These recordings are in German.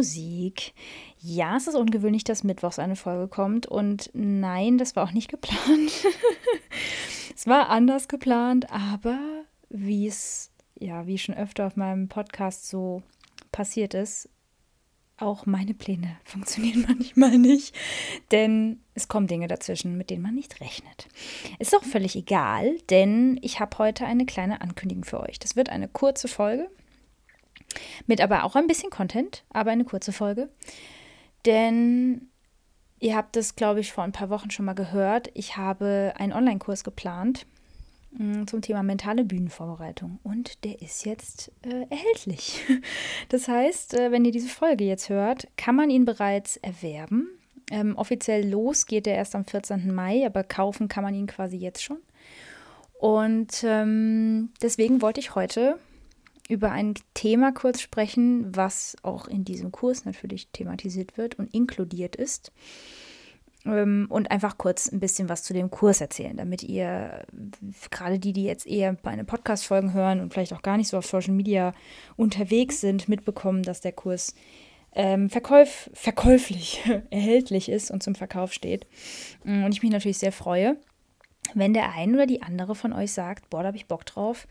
Musik. Ja, es ist ungewöhnlich, dass mittwochs eine Folge kommt und nein, das war auch nicht geplant. es war anders geplant, aber wie es ja, wie schon öfter auf meinem Podcast so passiert ist, auch meine Pläne funktionieren manchmal nicht, denn es kommen Dinge dazwischen, mit denen man nicht rechnet. Ist auch völlig egal, denn ich habe heute eine kleine Ankündigung für euch. Das wird eine kurze Folge, mit aber auch ein bisschen Content, aber eine kurze Folge. Denn ihr habt es, glaube ich, vor ein paar Wochen schon mal gehört. Ich habe einen Online-Kurs geplant mm, zum Thema mentale Bühnenvorbereitung. Und der ist jetzt äh, erhältlich. Das heißt, äh, wenn ihr diese Folge jetzt hört, kann man ihn bereits erwerben. Ähm, offiziell los geht er erst am 14. Mai, aber kaufen kann man ihn quasi jetzt schon. Und ähm, deswegen wollte ich heute über ein Thema kurz sprechen, was auch in diesem Kurs natürlich thematisiert wird und inkludiert ist. Ähm, und einfach kurz ein bisschen was zu dem Kurs erzählen, damit ihr, gerade die, die jetzt eher meine Podcast-Folgen hören und vielleicht auch gar nicht so auf Social Media unterwegs sind, mitbekommen, dass der Kurs ähm, verkäuf verkäuflich erhältlich ist und zum Verkauf steht. Und ich mich natürlich sehr freue, wenn der eine oder die andere von euch sagt, boah, da habe ich Bock drauf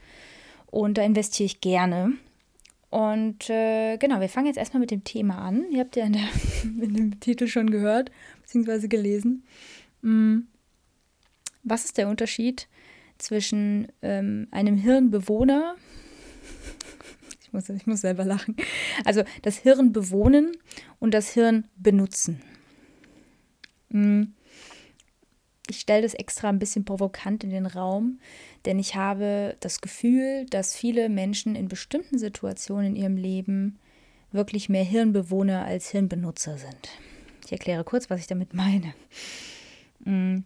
und da investiere ich gerne. Und äh, genau, wir fangen jetzt erstmal mit dem Thema an. Ihr habt ja in, der, in dem Titel schon gehört, beziehungsweise gelesen. Hm. Was ist der Unterschied zwischen ähm, einem Hirnbewohner, ich muss, ich muss selber lachen, also das Hirn bewohnen und das Hirn benutzen? Hm. Ich stelle das extra ein bisschen provokant in den Raum, denn ich habe das Gefühl, dass viele Menschen in bestimmten Situationen in ihrem Leben wirklich mehr Hirnbewohner als Hirnbenutzer sind. Ich erkläre kurz, was ich damit meine. Mm.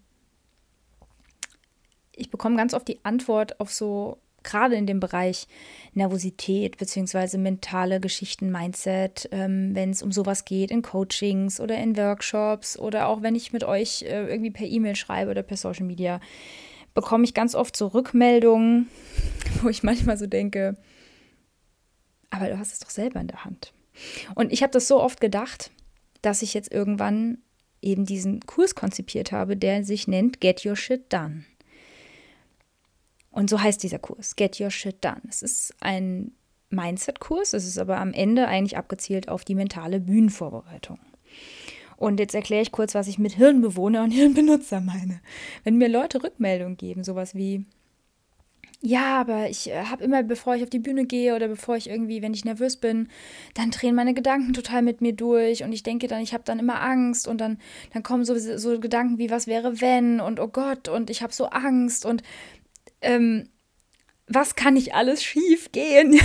Ich bekomme ganz oft die Antwort auf so gerade in dem Bereich Nervosität beziehungsweise mentale Geschichten, Mindset, ähm, wenn es um sowas geht, in Coachings oder in Workshops oder auch wenn ich mit euch äh, irgendwie per E-Mail schreibe oder per Social Media, bekomme ich ganz oft so Rückmeldungen, wo ich manchmal so denke, aber du hast es doch selber in der Hand. Und ich habe das so oft gedacht, dass ich jetzt irgendwann eben diesen Kurs konzipiert habe, der sich nennt Get Your Shit Done. Und so heißt dieser Kurs, Get Your Shit Done. Es ist ein Mindset-Kurs, es ist aber am Ende eigentlich abgezielt auf die mentale Bühnenvorbereitung. Und jetzt erkläre ich kurz, was ich mit Hirnbewohner und Hirnbenutzer meine. Wenn mir Leute Rückmeldungen geben, sowas wie, ja, aber ich äh, habe immer, bevor ich auf die Bühne gehe oder bevor ich irgendwie, wenn ich nervös bin, dann drehen meine Gedanken total mit mir durch und ich denke dann, ich habe dann immer Angst und dann, dann kommen so, so Gedanken wie, was wäre wenn und oh Gott und ich habe so Angst und ähm, was kann nicht alles schief gehen?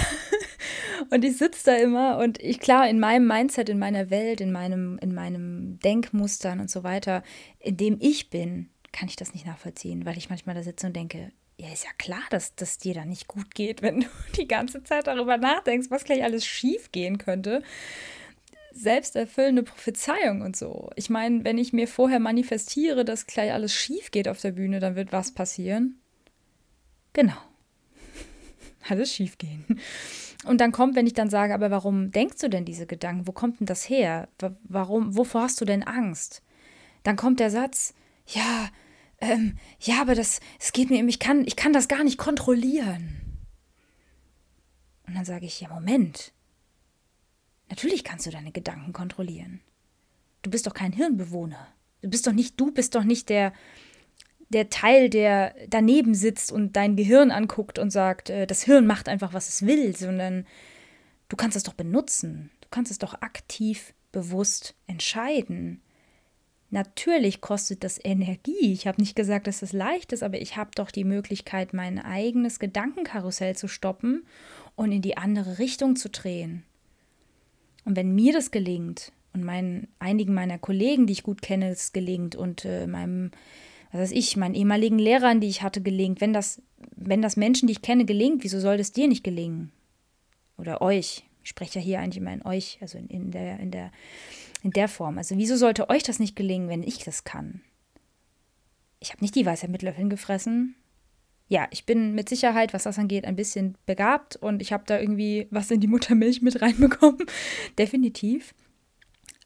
und ich sitze da immer und ich, klar, in meinem Mindset, in meiner Welt, in meinem, in meinem Denkmustern und so weiter, in dem ich bin, kann ich das nicht nachvollziehen, weil ich manchmal da sitze und denke, ja, ist ja klar, dass das dir da nicht gut geht, wenn du die ganze Zeit darüber nachdenkst, was gleich alles schief gehen könnte. Selbsterfüllende Prophezeiung und so. Ich meine, wenn ich mir vorher manifestiere, dass gleich alles schief geht auf der Bühne, dann wird was passieren? Genau. Alles schief gehen. Und dann kommt, wenn ich dann sage, aber warum denkst du denn diese Gedanken? Wo kommt denn das her? Warum, wovor hast du denn Angst? Dann kommt der Satz, ja, ähm, ja, aber das, es geht mir, ich kann, ich kann das gar nicht kontrollieren. Und dann sage ich, ja, Moment. Natürlich kannst du deine Gedanken kontrollieren. Du bist doch kein Hirnbewohner. Du bist doch nicht, du bist doch nicht der, der Teil, der daneben sitzt und dein Gehirn anguckt und sagt, äh, das Hirn macht einfach, was es will, sondern du kannst es doch benutzen. Du kannst es doch aktiv, bewusst entscheiden. Natürlich kostet das Energie. Ich habe nicht gesagt, dass das leicht ist, aber ich habe doch die Möglichkeit, mein eigenes Gedankenkarussell zu stoppen und in die andere Richtung zu drehen. Und wenn mir das gelingt und meinen, einigen meiner Kollegen, die ich gut kenne, es gelingt und äh, meinem was weiß ich, meinen ehemaligen Lehrern, die ich hatte, gelingt. Wenn das, wenn das Menschen, die ich kenne, gelingt, wieso soll das dir nicht gelingen? Oder euch? Ich spreche ja hier eigentlich immer in euch, also in, in, der, in, der, in der Form. Also wieso sollte euch das nicht gelingen, wenn ich das kann? Ich habe nicht die Weisheit mit Löffeln gefressen. ja, ich bin mit Sicherheit, was das angeht, ein bisschen begabt und ich habe da irgendwie was in die Muttermilch mit reinbekommen. Definitiv.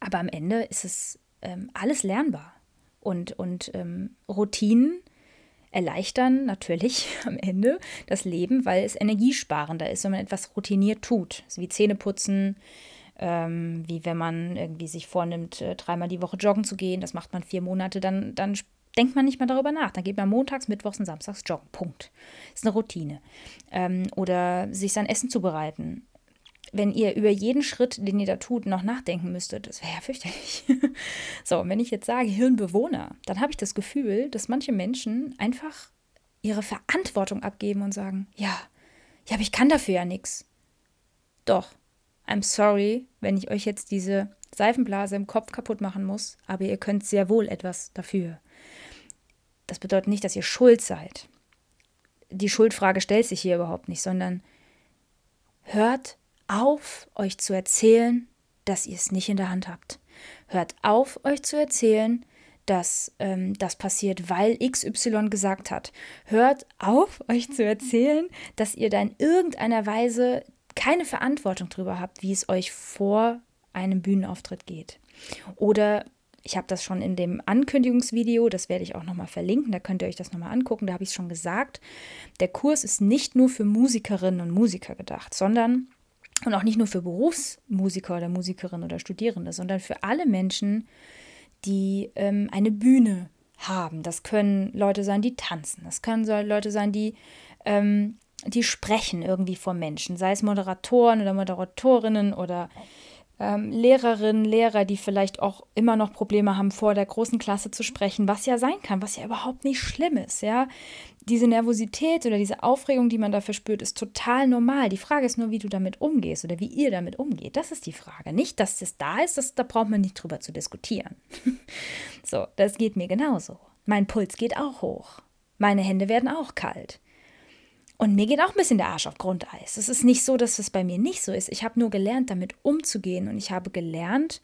Aber am Ende ist es ähm, alles lernbar. Und, und ähm, Routinen erleichtern natürlich am Ende das Leben, weil es energiesparender ist, wenn man etwas routiniert tut. So wie Zähneputzen, ähm, wie wenn man irgendwie sich vornimmt, äh, dreimal die Woche joggen zu gehen. Das macht man vier Monate, dann, dann denkt man nicht mehr darüber nach. Dann geht man montags, mittwochs und samstags joggen. Punkt. Ist eine Routine. Ähm, oder sich sein Essen zubereiten. Wenn ihr über jeden Schritt, den ihr da tut, noch nachdenken müsstet, das wäre ja fürchterlich. so, und wenn ich jetzt sage Hirnbewohner, dann habe ich das Gefühl, dass manche Menschen einfach ihre Verantwortung abgeben und sagen, ja, ja, aber ich kann dafür ja nichts. Doch, I'm sorry, wenn ich euch jetzt diese Seifenblase im Kopf kaputt machen muss, aber ihr könnt sehr wohl etwas dafür. Das bedeutet nicht, dass ihr schuld seid. Die Schuldfrage stellt sich hier überhaupt nicht, sondern hört auf, euch zu erzählen, dass ihr es nicht in der Hand habt. Hört auf, euch zu erzählen, dass ähm, das passiert, weil XY gesagt hat. Hört auf, euch zu erzählen, dass ihr da in irgendeiner Weise keine Verantwortung darüber habt, wie es euch vor einem Bühnenauftritt geht. Oder ich habe das schon in dem Ankündigungsvideo, das werde ich auch nochmal verlinken, da könnt ihr euch das nochmal angucken, da habe ich es schon gesagt. Der Kurs ist nicht nur für Musikerinnen und Musiker gedacht, sondern und auch nicht nur für Berufsmusiker oder Musikerinnen oder Studierende, sondern für alle Menschen, die ähm, eine Bühne haben. Das können Leute sein, die tanzen, das können Leute sein, die ähm, die sprechen irgendwie vor Menschen, sei es Moderatoren oder Moderatorinnen oder ähm, Lehrerinnen, Lehrer, die vielleicht auch immer noch Probleme haben, vor der großen Klasse zu sprechen, was ja sein kann, was ja überhaupt nicht schlimm ist, ja. Diese Nervosität oder diese Aufregung, die man dafür spürt, ist total normal. Die Frage ist nur, wie du damit umgehst oder wie ihr damit umgeht. Das ist die Frage. Nicht, dass das da ist, das, da braucht man nicht drüber zu diskutieren. so, das geht mir genauso. Mein Puls geht auch hoch. Meine Hände werden auch kalt. Und mir geht auch ein bisschen der Arsch auf Grundeis. Es ist nicht so, dass es bei mir nicht so ist. Ich habe nur gelernt, damit umzugehen. Und ich habe gelernt,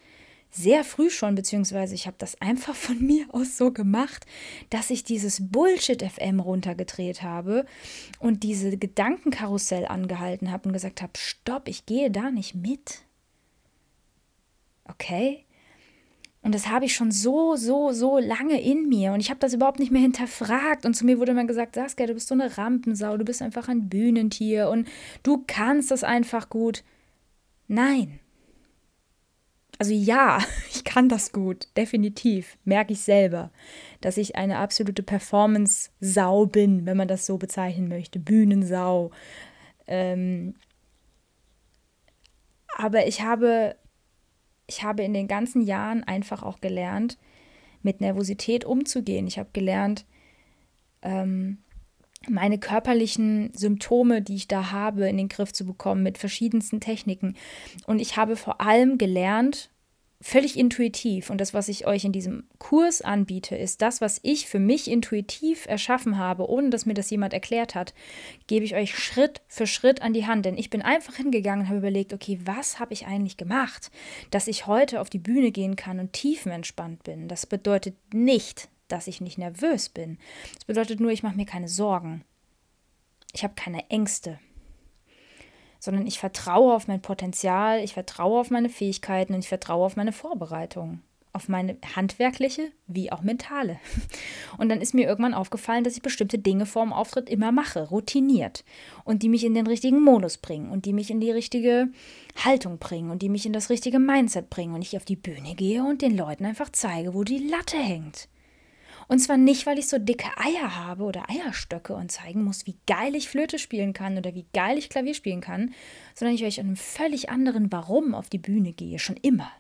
sehr früh schon, beziehungsweise ich habe das einfach von mir aus so gemacht, dass ich dieses Bullshit-FM runtergedreht habe und diese Gedankenkarussell angehalten habe und gesagt habe, stopp, ich gehe da nicht mit. Okay? Und das habe ich schon so, so, so lange in mir. Und ich habe das überhaupt nicht mehr hinterfragt. Und zu mir wurde immer gesagt, Saskia, du bist so eine Rampensau, du bist einfach ein Bühnentier und du kannst das einfach gut. Nein. Also ja, ich kann das gut, definitiv, merke ich selber, dass ich eine absolute Performance-Sau bin, wenn man das so bezeichnen möchte, Bühnensau. Ähm, aber ich habe ich habe in den ganzen Jahren einfach auch gelernt, mit Nervosität umzugehen. Ich habe gelernt, ähm, meine körperlichen Symptome, die ich da habe, in den Griff zu bekommen mit verschiedensten Techniken. Und ich habe vor allem gelernt, völlig intuitiv. Und das, was ich euch in diesem Kurs anbiete, ist das, was ich für mich intuitiv erschaffen habe, ohne dass mir das jemand erklärt hat, gebe ich euch Schritt für Schritt an die Hand. Denn ich bin einfach hingegangen und habe überlegt, okay, was habe ich eigentlich gemacht, dass ich heute auf die Bühne gehen kann und tiefenentspannt bin. Das bedeutet nicht, dass ich nicht nervös bin. Das bedeutet nur, ich mache mir keine Sorgen. Ich habe keine Ängste sondern ich vertraue auf mein Potenzial, ich vertraue auf meine Fähigkeiten und ich vertraue auf meine Vorbereitung. Auf meine handwerkliche wie auch mentale. Und dann ist mir irgendwann aufgefallen, dass ich bestimmte Dinge vorm Auftritt immer mache, routiniert. Und die mich in den richtigen Modus bringen und die mich in die richtige Haltung bringen und die mich in das richtige Mindset bringen. Und ich auf die Bühne gehe und den Leuten einfach zeige, wo die Latte hängt. Und zwar nicht, weil ich so dicke Eier habe oder Eierstöcke und zeigen muss, wie geil ich Flöte spielen kann oder wie geil ich Klavier spielen kann, sondern ich euch an einem völlig anderen Warum auf die Bühne gehe, schon immer.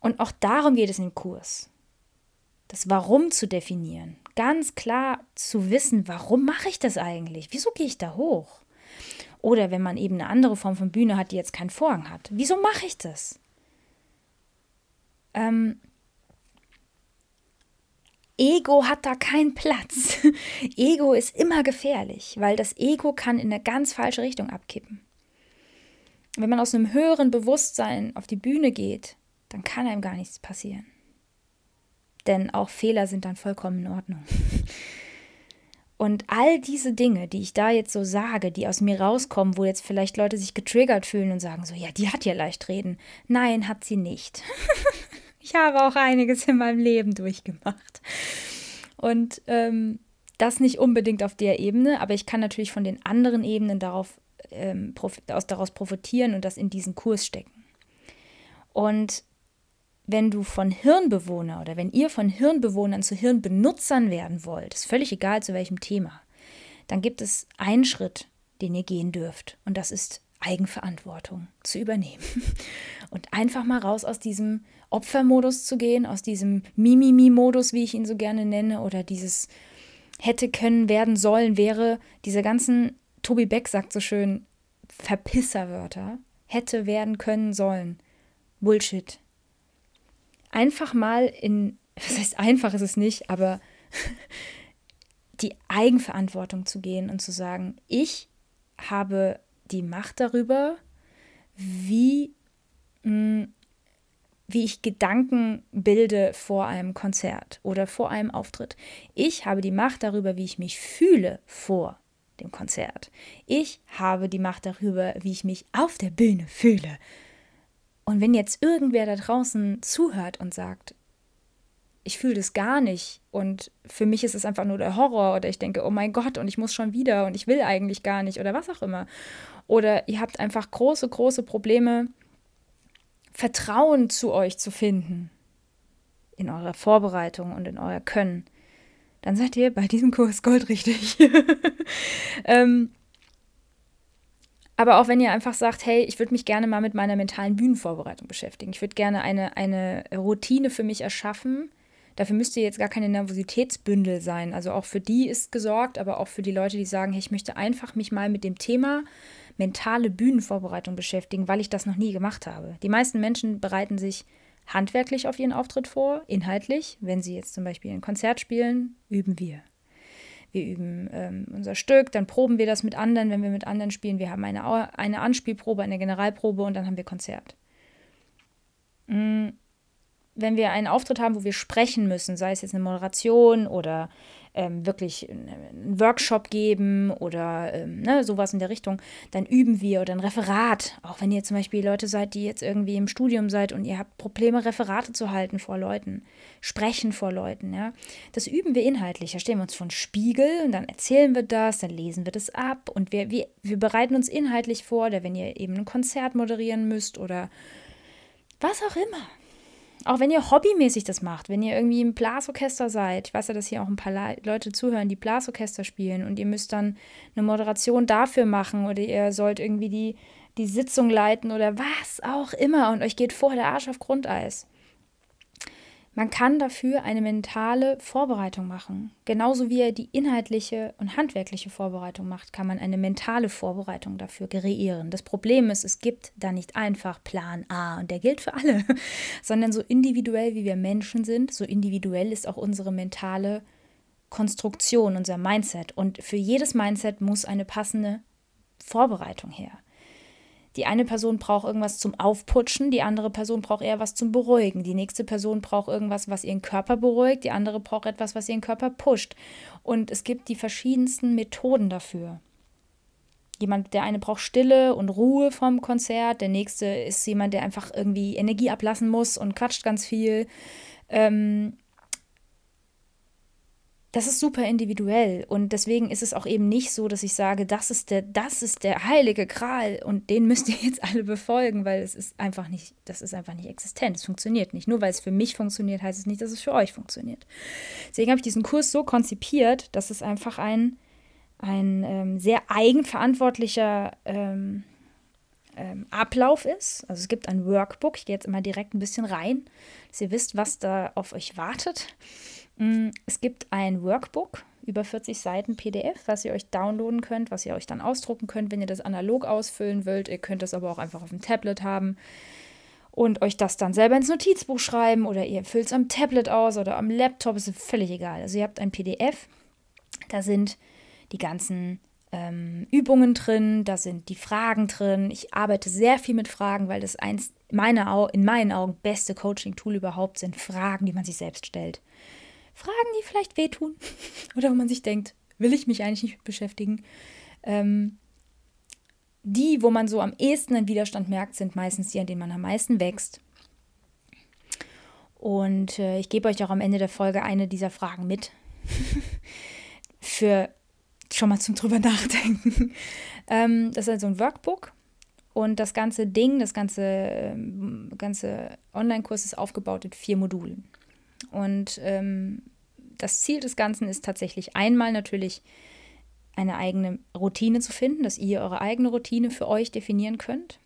Und auch darum geht es im Kurs. Das Warum zu definieren. Ganz klar zu wissen, warum mache ich das eigentlich? Wieso gehe ich da hoch? Oder wenn man eben eine andere Form von Bühne hat, die jetzt keinen Vorhang hat. Wieso mache ich das? Ähm, Ego hat da keinen Platz. Ego ist immer gefährlich, weil das Ego kann in eine ganz falsche Richtung abkippen. Wenn man aus einem höheren Bewusstsein auf die Bühne geht, dann kann einem gar nichts passieren. Denn auch Fehler sind dann vollkommen in Ordnung. Und all diese Dinge, die ich da jetzt so sage, die aus mir rauskommen, wo jetzt vielleicht Leute sich getriggert fühlen und sagen so, ja, die hat ja leicht reden. Nein, hat sie nicht. ich habe auch einiges in meinem Leben durchgemacht. Und ähm, das nicht unbedingt auf der Ebene, aber ich kann natürlich von den anderen Ebenen darauf, ähm, aus, daraus profitieren und das in diesen Kurs stecken. Und wenn du von Hirnbewohner oder wenn ihr von Hirnbewohnern zu Hirnbenutzern werden wollt, ist völlig egal zu welchem Thema, dann gibt es einen Schritt, den ihr gehen dürft. Und das ist Eigenverantwortung zu übernehmen. Und einfach mal raus aus diesem Opfermodus zu gehen, aus diesem Mimimi-Modus, wie ich ihn so gerne nenne, oder dieses hätte, können, werden, sollen, wäre, diese ganzen, Tobi Beck sagt so schön, Verpisserwörter, hätte, werden, können, sollen. Bullshit einfach mal in, was heißt einfach ist es nicht, aber die Eigenverantwortung zu gehen und zu sagen, ich habe die Macht darüber, wie, mh, hm, wie ich Gedanken bilde vor einem Konzert oder vor einem Auftritt. Ich habe die Macht darüber, wie ich mich fühle vor dem Konzert. Ich habe die Macht darüber, wie ich mich auf der Bühne fühle und wenn jetzt irgendwer da draußen zuhört und sagt, ich fühle das gar nicht und für mich ist es einfach nur der Horror oder ich denke, oh mein Gott und ich muss schon wieder und ich will eigentlich gar nicht oder was auch immer. Oder ihr habt einfach große, große Probleme, Vertrauen zu euch zu finden in eurer Vorbereitung und in euer Können, dann seid ihr bei diesem Kurs goldrichtig. ähm, aber auch wenn ihr einfach sagt, hey, ich würde mich gerne mal mit meiner mentalen Bühnenvorbereitung beschäftigen. Ich würde gerne eine, eine Routine für mich erschaffen. Dafür müsste jetzt gar keine Nervositätsbündel sein. Also auch für die ist gesorgt, aber auch für die Leute, die sagen, hey, ich möchte einfach mich mal mit dem Thema mentale Bühnenvorbereitung beschäftigen, weil ich das noch nie gemacht habe. Die meisten Menschen bereiten sich handwerklich auf ihren Auftritt vor, inhaltlich. Wenn sie jetzt zum Beispiel ein Konzert spielen, üben wir wir üben ähm, unser Stück, dann proben wir das mit anderen, wenn wir mit anderen spielen. Wir haben eine, eine Anspielprobe, eine Generalprobe und dann haben wir Konzert. Mhm. Wenn wir einen Auftritt haben, wo wir sprechen müssen, sei es jetzt eine Moderation oder ähm, wirklich einen Workshop geben oder ähm, ne, sowas in der Richtung, dann üben wir oder ein Referat. Auch wenn ihr zum Beispiel Leute seid, die jetzt irgendwie im Studium seid und ihr habt Probleme, Referate zu halten vor Leuten, sprechen vor Leuten, ja. Das üben wir inhaltlich. Da stellen wir uns vor einen Spiegel und dann erzählen wir das, dann lesen wir das ab und wir, wir, wir bereiten uns inhaltlich vor, oder wenn ihr eben ein Konzert moderieren müsst oder was auch immer. Auch wenn ihr hobbymäßig das macht, wenn ihr irgendwie im Blasorchester seid, ich weiß ja, dass hier auch ein paar Leute zuhören, die Blasorchester spielen und ihr müsst dann eine Moderation dafür machen oder ihr sollt irgendwie die, die Sitzung leiten oder was auch immer und euch geht vorher der Arsch auf Grundeis. Man kann dafür eine mentale Vorbereitung machen. Genauso wie er die inhaltliche und handwerkliche Vorbereitung macht, kann man eine mentale Vorbereitung dafür kreieren. Das Problem ist, es gibt da nicht einfach Plan A und der gilt für alle, sondern so individuell wie wir Menschen sind, so individuell ist auch unsere mentale Konstruktion, unser Mindset. Und für jedes Mindset muss eine passende Vorbereitung her. Die eine Person braucht irgendwas zum Aufputschen, die andere Person braucht eher was zum Beruhigen. Die nächste Person braucht irgendwas, was ihren Körper beruhigt, die andere braucht etwas, was ihren Körper pusht. Und es gibt die verschiedensten Methoden dafür. Jemand, der eine braucht Stille und Ruhe vom Konzert, der nächste ist jemand, der einfach irgendwie Energie ablassen muss und quatscht ganz viel. Ähm, das ist super individuell und deswegen ist es auch eben nicht so, dass ich sage, das ist der, das ist der heilige Gral und den müsst ihr jetzt alle befolgen, weil es ist einfach nicht, das ist einfach nicht existent. Es funktioniert nicht. Nur weil es für mich funktioniert, heißt es nicht, dass es für euch funktioniert. Deswegen habe ich diesen Kurs so konzipiert, dass es einfach ein, ein ähm, sehr eigenverantwortlicher ähm, ähm, Ablauf ist. Also es gibt ein Workbook. Ich gehe jetzt immer direkt ein bisschen rein, dass ihr wisst, was da auf euch wartet. Mm, es gibt ein Workbook, über 40 Seiten PDF, was ihr euch downloaden könnt, was ihr euch dann ausdrucken könnt, wenn ihr das analog ausfüllen wollt. Ihr könnt das aber auch einfach auf dem Tablet haben und euch das dann selber ins Notizbuch schreiben oder ihr füllt es am Tablet aus oder am Laptop, ist völlig egal. Also ihr habt ein PDF, da sind die ganzen ähm, Übungen drin, da sind die Fragen drin. Ich arbeite sehr viel mit Fragen, weil das eins meiner, in meinen Augen beste Coaching-Tool überhaupt sind Fragen, die man sich selbst stellt. Fragen, die vielleicht wehtun. Oder wo man sich denkt, will ich mich eigentlich nicht mit beschäftigen. Ähm, die, wo man so am ehesten einen Widerstand merkt, sind meistens die, an denen man am meisten wächst. Und äh, ich gebe euch auch am Ende der Folge eine dieser Fragen mit. Für schon mal zum drüber nachdenken. ähm, das ist also ein Workbook. Und das ganze Ding, das ganze, ähm, ganze Online-Kurs ist aufgebaut in vier Modulen. Und ähm, das Ziel des Ganzen ist tatsächlich einmal natürlich eine eigene Routine zu finden, dass ihr eure eigene Routine für euch definieren könnt,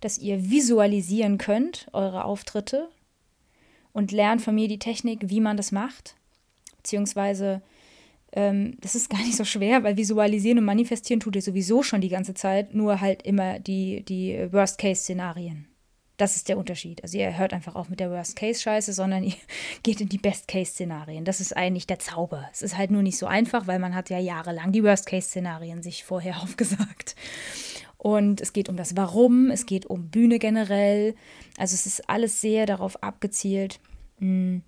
dass ihr visualisieren könnt, eure Auftritte und lernt von mir die Technik, wie man das macht, beziehungsweise ähm, das ist gar nicht so schwer, weil visualisieren und manifestieren tut ihr sowieso schon die ganze Zeit, nur halt immer die, die Worst-Case-Szenarien. Das ist der Unterschied. Also ihr hört einfach auf mit der Worst-Case-Scheiße, sondern ihr geht in die Best-Case-Szenarien. Das ist eigentlich der Zauber. Es ist halt nur nicht so einfach, weil man hat ja jahrelang die Worst-Case-Szenarien sich vorher aufgesagt. Und es geht um das Warum, es geht um Bühne generell. Also es ist alles sehr darauf abgezielt, mh, hm,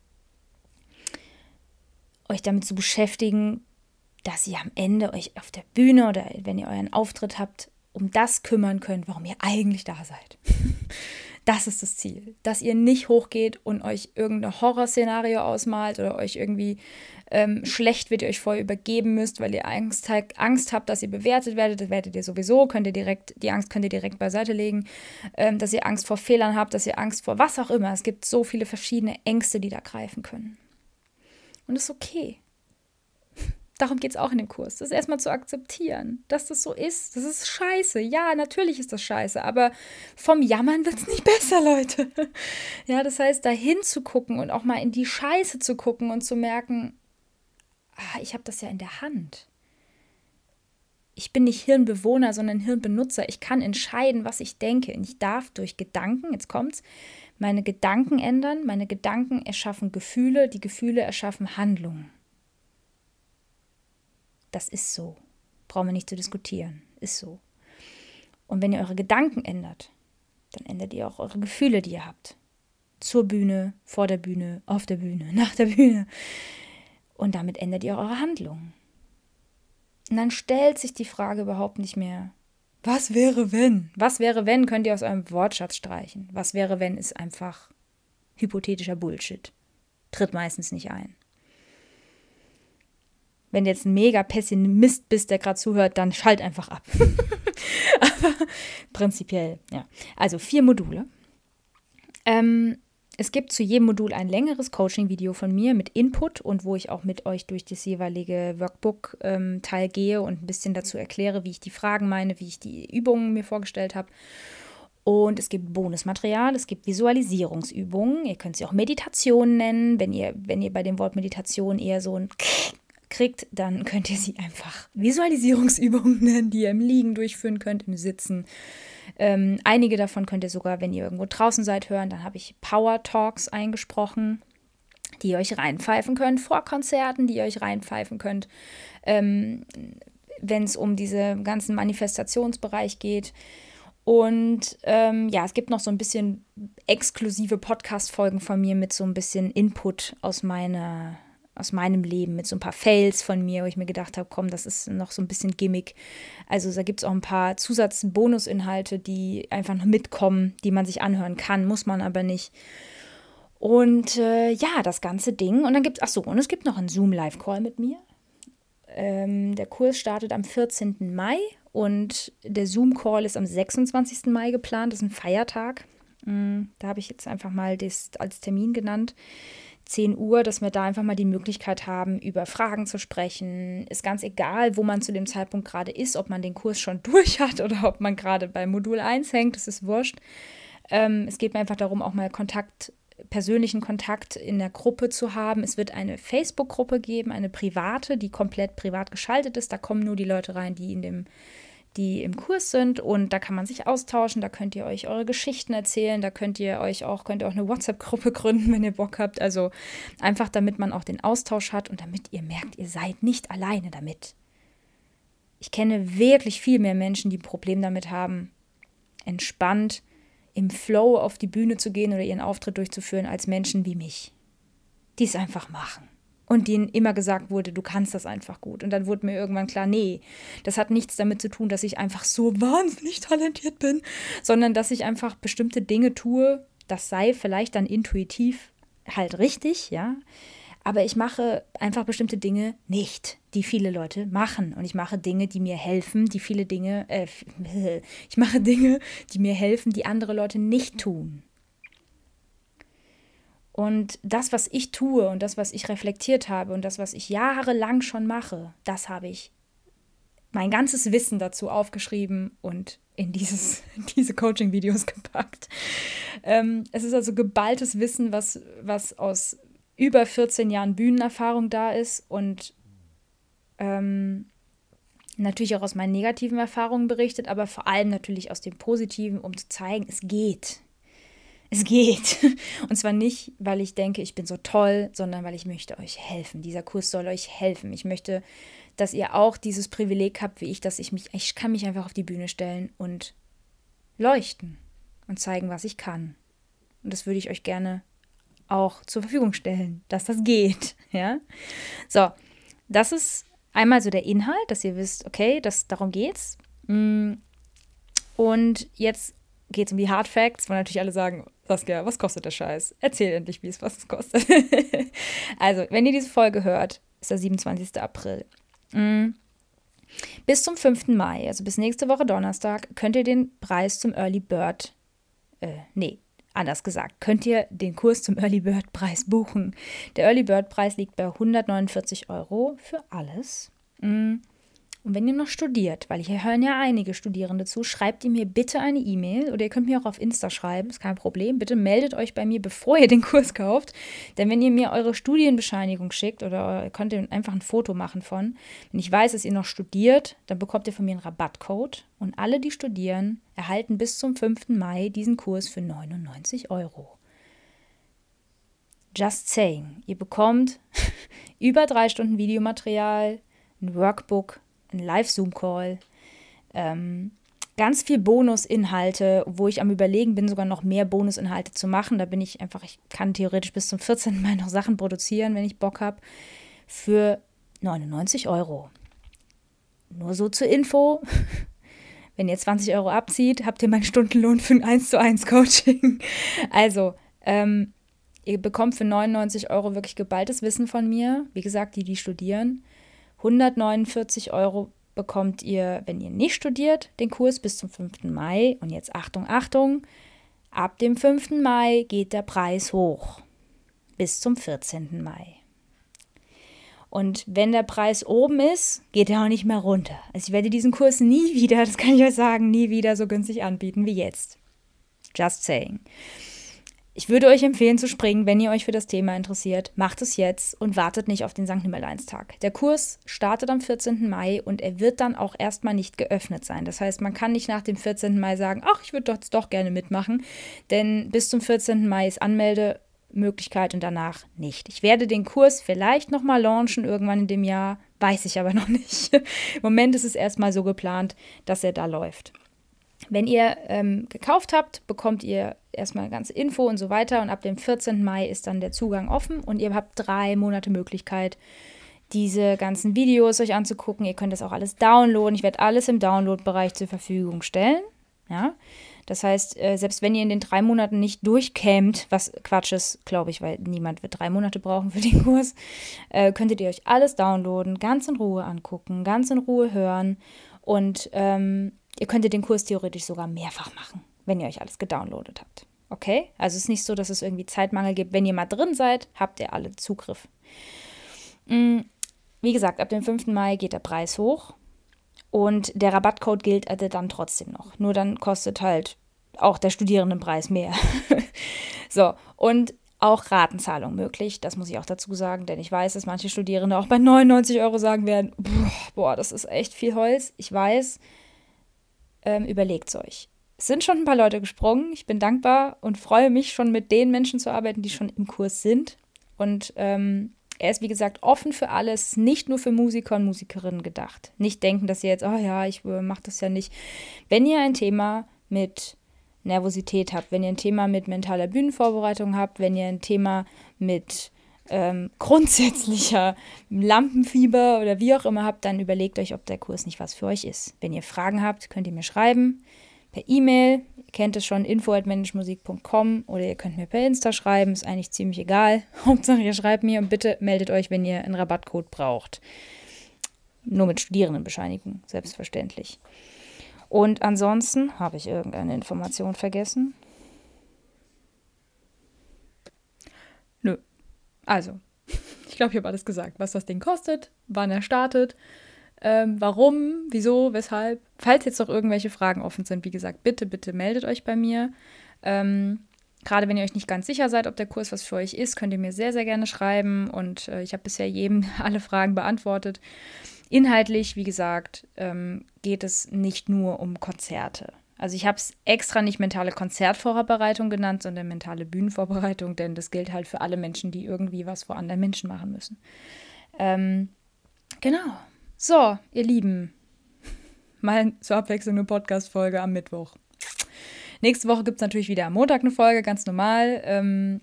euch damit zu beschäftigen, dass ihr am Ende euch auf der Bühne oder wenn ihr euren Auftritt habt, um das kümmern könnt, warum ihr eigentlich da seid. Das ist das Ziel. Dass ihr nicht hochgeht und euch irgendein Horrorszenario ausmalt oder euch irgendwie ähm, schlecht wird, ihr euch vorher übergeben müsst, weil ihr Angst, Angst habt, dass ihr bewertet werdet. Das werdet ihr sowieso, könnt ihr direkt, die Angst könnt ihr direkt beiseite legen. Ähm, dass ihr Angst vor Fehlern habt, dass ihr Angst vor was auch immer. Es gibt so viele verschiedene Ängste, die da greifen können. Und das ist okay. Darum geht es auch in dem Kurs. Das erstmal zu akzeptieren, dass das so ist. Das ist scheiße. Ja, natürlich ist das scheiße, aber vom Jammern wird es nicht besser, Leute. Ja, das heißt, dahin zu gucken und auch mal in die Scheiße zu gucken und zu merken, ah, ich habe das ja in der Hand. Ich bin nicht Hirnbewohner, sondern Hirnbenutzer. Ich kann entscheiden, was ich denke. Ich darf durch Gedanken, jetzt kommt's, meine Gedanken ändern. Meine Gedanken erschaffen Gefühle, die Gefühle erschaffen Handlungen. Das ist so. Brauchen wir nicht zu diskutieren. Ist so. Und wenn ihr eure Gedanken ändert, dann ändert ihr auch eure Gefühle, die ihr habt. Zur Bühne, vor der Bühne, auf der Bühne, nach der Bühne. Und damit ändert ihr eure Handlungen. Und dann stellt sich die Frage überhaupt nicht mehr, was wäre wenn? Was wäre wenn, könnt ihr aus eurem Wortschatz streichen. Was wäre wenn, ist einfach hypothetischer Bullshit. Tritt meistens nicht ein. Wenn du jetzt ein mega Pessimist bist, der gerade zuhört, dann schalt einfach ab. Aber prinzipiell, ja. Also vier Module. Ähm, es gibt zu jedem Modul ein längeres Coaching-Video von mir mit Input und wo ich auch mit euch durch das jeweilige Workbook-Teil ähm, gehe und ein bisschen dazu erkläre, wie ich die Fragen meine, wie ich die Übungen mir vorgestellt habe. Und es gibt Bonusmaterial, es gibt Visualisierungsübungen. Ihr könnt sie auch Meditation nennen. Wenn ihr, wenn ihr bei dem Wort Meditation eher so ein kriegt, dann könnt ihr sie einfach Visualisierungsübungen nennen, die ihr im Liegen durchführen könnt, im Sitzen. Ähm, einige davon könnt ihr sogar, wenn ihr irgendwo draußen seid, hören. Dann habe ich Power Talks eingesprochen, die ihr euch reinpfeifen könnt, vor Konzerten, die ihr euch reinpfeifen könnt. Ähm, wenn es um diesen ganzen Manifestationsbereich geht. Und ähm, ja, es gibt noch so ein bisschen exklusive Podcast-Folgen von mir mit so ein bisschen Input aus meiner aus meinem Leben mit so ein paar Fails von mir, wo ich mir gedacht habe, komm, das ist noch so ein bisschen Gimmick. Also da gibt es auch ein paar Zusatz-Bonusinhalte, die einfach noch mitkommen, die man sich anhören kann, muss man aber nicht. Und äh, ja, das ganze Ding. Und dann gibt es, ach so, und es gibt noch einen Zoom-Live-Call mit mir. Ähm, der Kurs startet am 14. Mai und der Zoom-Call ist am 26. Mai geplant. Das ist ein Feiertag. Mm, da habe ich jetzt einfach mal das als Termin genannt. 10 Uhr, dass wir da einfach mal die Möglichkeit haben, über Fragen zu sprechen. Ist ganz egal, wo man zu dem Zeitpunkt gerade ist, ob man den Kurs schon durch hat oder ob man gerade bei Modul 1 hängt, das ist wurscht. Ähm, es geht mir einfach darum, auch mal Kontakt, persönlichen Kontakt in der Gruppe zu haben. Es wird eine Facebook-Gruppe geben, eine private, die komplett privat geschaltet ist. Da kommen nur die Leute rein, die in dem die im Kurs sind und da kann man sich austauschen, da könnt ihr euch eure Geschichten erzählen, da könnt ihr euch auch, könnt ihr auch eine WhatsApp-Gruppe gründen, wenn ihr Bock habt. Also einfach damit man auch den Austausch hat und damit ihr merkt, ihr seid nicht alleine damit. Ich kenne wirklich viel mehr Menschen, die ein Problem damit haben, entspannt im Flow auf die Bühne zu gehen oder ihren Auftritt durchzuführen, als Menschen wie mich, die es einfach machen und denen immer gesagt wurde, du kannst das einfach gut. Und dann wurde mir irgendwann klar, nee, das hat nichts damit zu tun, dass ich einfach so wahnsinnig talentiert bin, sondern dass ich einfach bestimmte Dinge tue, das sei vielleicht dann intuitiv halt richtig, ja. Aber ich mache einfach bestimmte Dinge nicht, die viele Leute machen. Und ich mache Dinge, die mir helfen, die viele Dinge, äh, ich mache Dinge, die mir helfen, die andere Leute nicht tun. Und das, was ich tue und das, was ich reflektiert habe und das, was ich jahrelang schon mache, das habe ich mein ganzes Wissen dazu aufgeschrieben und in dieses, diese Coaching-Videos gepackt. Ähm, es ist also geballtes Wissen, was, was aus über 14 Jahren Bühnenerfahrung da ist und ähm, natürlich auch aus meinen negativen Erfahrungen berichtet, aber vor allem natürlich aus dem Positiven, um zu zeigen, es geht es geht. Und zwar nicht, weil ich denke, ich bin so toll, sondern weil ich möchte euch helfen. Dieser Kurs soll euch helfen. Ich möchte, dass ihr auch dieses Privileg habt wie ich, dass ich mich, ich kann mich einfach auf die Bühne stellen und leuchten und zeigen, was ich kann. Und das würde ich euch gerne auch zur Verfügung stellen, dass das geht. Ja? So, das ist einmal so der Inhalt, dass ihr wisst, okay, das, darum geht's. Mm. Und jetzt geht es um die Hard Facts, wo natürlich alle sagen, Saskia, was kostet der Scheiß? Erzähl endlich, wie es was es kostet. also, wenn ihr diese Folge hört, ist der 27. April. Mhm. Bis zum 5. Mai, also bis nächste Woche Donnerstag, könnt ihr den Preis zum Early Bird, äh, nee, anders gesagt, könnt ihr den Kurs zum Early Bird Preis buchen. Der Early Bird Preis liegt bei 149 Euro für alles. Mhm. Und wenn ihr noch studiert, weil hier hören ja einige Studierende zu, schreibt ihr mir bitte eine E-Mail oder ihr könnt mir auch auf Insta schreiben, ist kein Problem. Bitte meldet euch bei mir, bevor ihr den Kurs kauft. Denn wenn ihr mir eure Studienbescheinigung schickt oder könnt ihr einfach ein Foto machen von, wenn ich weiß, dass ihr noch studiert, dann bekommt ihr von mir einen Rabattcode. Und alle, die studieren, erhalten bis zum 5. Mai diesen Kurs für 99 Euro. Just saying. Ihr bekommt über drei Stunden Videomaterial, ein Workbook, ein Live-Zoom-Call, ähm, ganz viel Bonusinhalte, wo ich am Überlegen bin, sogar noch mehr Bonusinhalte zu machen. Da bin ich einfach, ich kann theoretisch bis zum 14. Mai noch Sachen produzieren, wenn ich Bock habe, für 99 Euro. Nur so zur Info. Wenn ihr 20 Euro abzieht, habt ihr meinen Stundenlohn für ein 1 zu 1 Coaching. Also, ähm, ihr bekommt für 99 Euro wirklich geballtes Wissen von mir. Wie gesagt, die, die studieren. 149 Euro bekommt ihr, wenn ihr nicht studiert, den Kurs bis zum 5. Mai. Und jetzt Achtung, Achtung, ab dem 5. Mai geht der Preis hoch. Bis zum 14. Mai. Und wenn der Preis oben ist, geht er auch nicht mehr runter. Also ich werde diesen Kurs nie wieder, das kann ich euch sagen, nie wieder so günstig anbieten wie jetzt. Just saying. Ich würde euch empfehlen zu springen, wenn ihr euch für das Thema interessiert. Macht es jetzt und wartet nicht auf den St. Nimmerleinstag. Der Kurs startet am 14. Mai und er wird dann auch erstmal nicht geöffnet sein. Das heißt, man kann nicht nach dem 14. Mai sagen, ach, ich würde doch, doch gerne mitmachen, denn bis zum 14. Mai ist Anmeldemöglichkeit und danach nicht. Ich werde den Kurs vielleicht nochmal launchen irgendwann in dem Jahr, weiß ich aber noch nicht. Im Moment ist es erstmal so geplant, dass er da läuft. Wenn ihr ähm, gekauft habt, bekommt ihr erstmal ganz Info und so weiter. Und ab dem 14. Mai ist dann der Zugang offen und ihr habt drei Monate Möglichkeit, diese ganzen Videos euch anzugucken. Ihr könnt das auch alles downloaden. Ich werde alles im Download-Bereich zur Verfügung stellen. Ja. Das heißt, äh, selbst wenn ihr in den drei Monaten nicht durchkämt, was Quatsch ist, glaube ich, weil niemand wird drei Monate brauchen für den Kurs, äh, könntet ihr euch alles downloaden, ganz in Ruhe angucken, ganz in Ruhe hören und ähm, Ihr könntet den Kurs theoretisch sogar mehrfach machen, wenn ihr euch alles gedownloadet habt. Okay? Also es ist nicht so, dass es irgendwie Zeitmangel gibt. Wenn ihr mal drin seid, habt ihr alle Zugriff. Mm, wie gesagt, ab dem 5. Mai geht der Preis hoch und der Rabattcode gilt also dann trotzdem noch. Nur dann kostet halt auch der Studierendenpreis mehr. so, und auch Ratenzahlung möglich. Das muss ich auch dazu sagen, denn ich weiß, dass manche Studierende auch bei 99 Euro sagen werden, boah, das ist echt viel Holz. Ich weiß, ähm, überlegt es euch. Es sind schon ein paar Leute gesprungen. Ich bin dankbar und freue mich schon mit den Menschen zu arbeiten, die schon im Kurs sind. Und ähm, er ist, wie gesagt, offen für alles, nicht nur für Musiker und Musikerinnen gedacht. Nicht denken, dass ihr jetzt, oh ja, ich äh, mache das ja nicht. Wenn ihr ein Thema mit Nervosität habt, wenn ihr ein Thema mit mentaler Bühnenvorbereitung habt, wenn ihr ein Thema mit ähm, grundsätzlicher Lampenfieber oder wie auch immer habt, dann überlegt euch, ob der Kurs nicht was für euch ist. Wenn ihr Fragen habt, könnt ihr mir schreiben per E-Mail. Ihr kennt es schon, info.managemusik.com oder ihr könnt mir per Insta schreiben, ist eigentlich ziemlich egal. Hauptsache ihr schreibt mir und bitte meldet euch, wenn ihr einen Rabattcode braucht. Nur mit Studierendenbescheinigung, selbstverständlich. Und ansonsten habe ich irgendeine Information vergessen. Also, ich glaube, ich habe alles gesagt, was das Ding kostet, wann er startet, ähm, warum, wieso, weshalb. Falls jetzt noch irgendwelche Fragen offen sind, wie gesagt, bitte, bitte meldet euch bei mir. Ähm, Gerade wenn ihr euch nicht ganz sicher seid, ob der Kurs was für euch ist, könnt ihr mir sehr, sehr gerne schreiben. Und äh, ich habe bisher jedem alle Fragen beantwortet. Inhaltlich, wie gesagt, ähm, geht es nicht nur um Konzerte. Also ich habe es extra nicht mentale Konzertvorbereitung genannt, sondern mentale Bühnenvorbereitung, denn das gilt halt für alle Menschen, die irgendwie was vor anderen Menschen machen müssen. Ähm, genau. So, ihr Lieben, mal zur Abwechslung eine Podcast-Folge am Mittwoch. Nächste Woche gibt es natürlich wieder am Montag eine Folge, ganz normal. Ähm,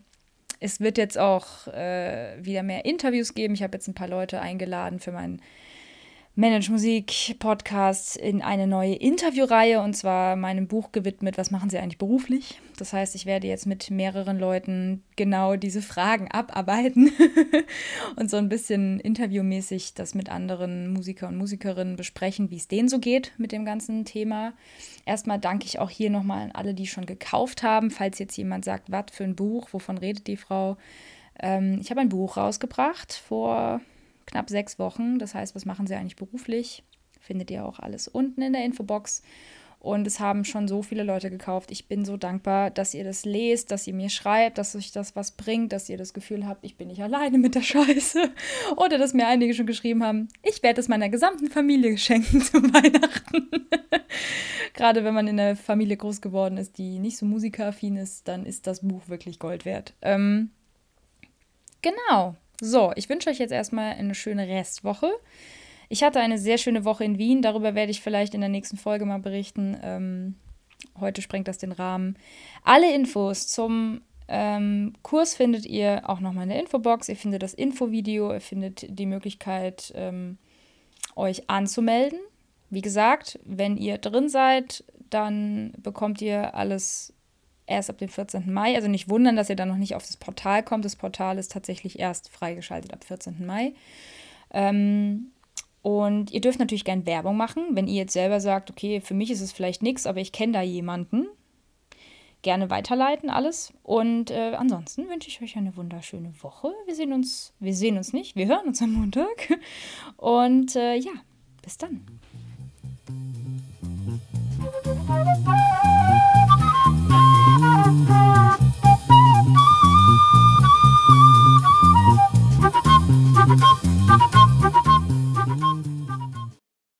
es wird jetzt auch äh, wieder mehr Interviews geben. Ich habe jetzt ein paar Leute eingeladen für meinen Manage Musik Podcast in eine neue Interviewreihe und zwar meinem Buch gewidmet, was machen Sie eigentlich beruflich? Das heißt, ich werde jetzt mit mehreren Leuten genau diese Fragen abarbeiten und so ein bisschen interviewmäßig das mit anderen Musiker und Musikerinnen besprechen, wie es denen so geht mit dem ganzen Thema. Erstmal danke ich auch hier nochmal an alle, die schon gekauft haben. Falls jetzt jemand sagt, was für ein Buch, wovon redet die Frau? Ähm, ich habe ein Buch rausgebracht vor knapp sechs Wochen. Das heißt, was machen sie eigentlich beruflich? Findet ihr auch alles unten in der Infobox. Und es haben schon so viele Leute gekauft. Ich bin so dankbar, dass ihr das lest, dass ihr mir schreibt, dass euch das was bringt, dass ihr das Gefühl habt, ich bin nicht alleine mit der Scheiße. Oder dass mir einige schon geschrieben haben, ich werde es meiner gesamten Familie schenken zu Weihnachten. Gerade wenn man in einer Familie groß geworden ist, die nicht so musikeraffin ist, dann ist das Buch wirklich Gold wert. Ähm, genau. So, ich wünsche euch jetzt erstmal eine schöne Restwoche. Ich hatte eine sehr schöne Woche in Wien. Darüber werde ich vielleicht in der nächsten Folge mal berichten. Ähm, heute sprengt das den Rahmen. Alle Infos zum ähm, Kurs findet ihr auch nochmal in der Infobox. Ihr findet das Infovideo, ihr findet die Möglichkeit, ähm, euch anzumelden. Wie gesagt, wenn ihr drin seid, dann bekommt ihr alles erst ab dem 14. Mai. Also nicht wundern, dass ihr dann noch nicht auf das Portal kommt. Das Portal ist tatsächlich erst freigeschaltet ab 14. Mai. Ähm, und ihr dürft natürlich gern Werbung machen, wenn ihr jetzt selber sagt, okay, für mich ist es vielleicht nichts, aber ich kenne da jemanden. Gerne weiterleiten alles. Und äh, ansonsten wünsche ich euch eine wunderschöne Woche. Wir sehen uns, wir sehen uns nicht, wir hören uns am Montag. Und äh, ja, bis dann.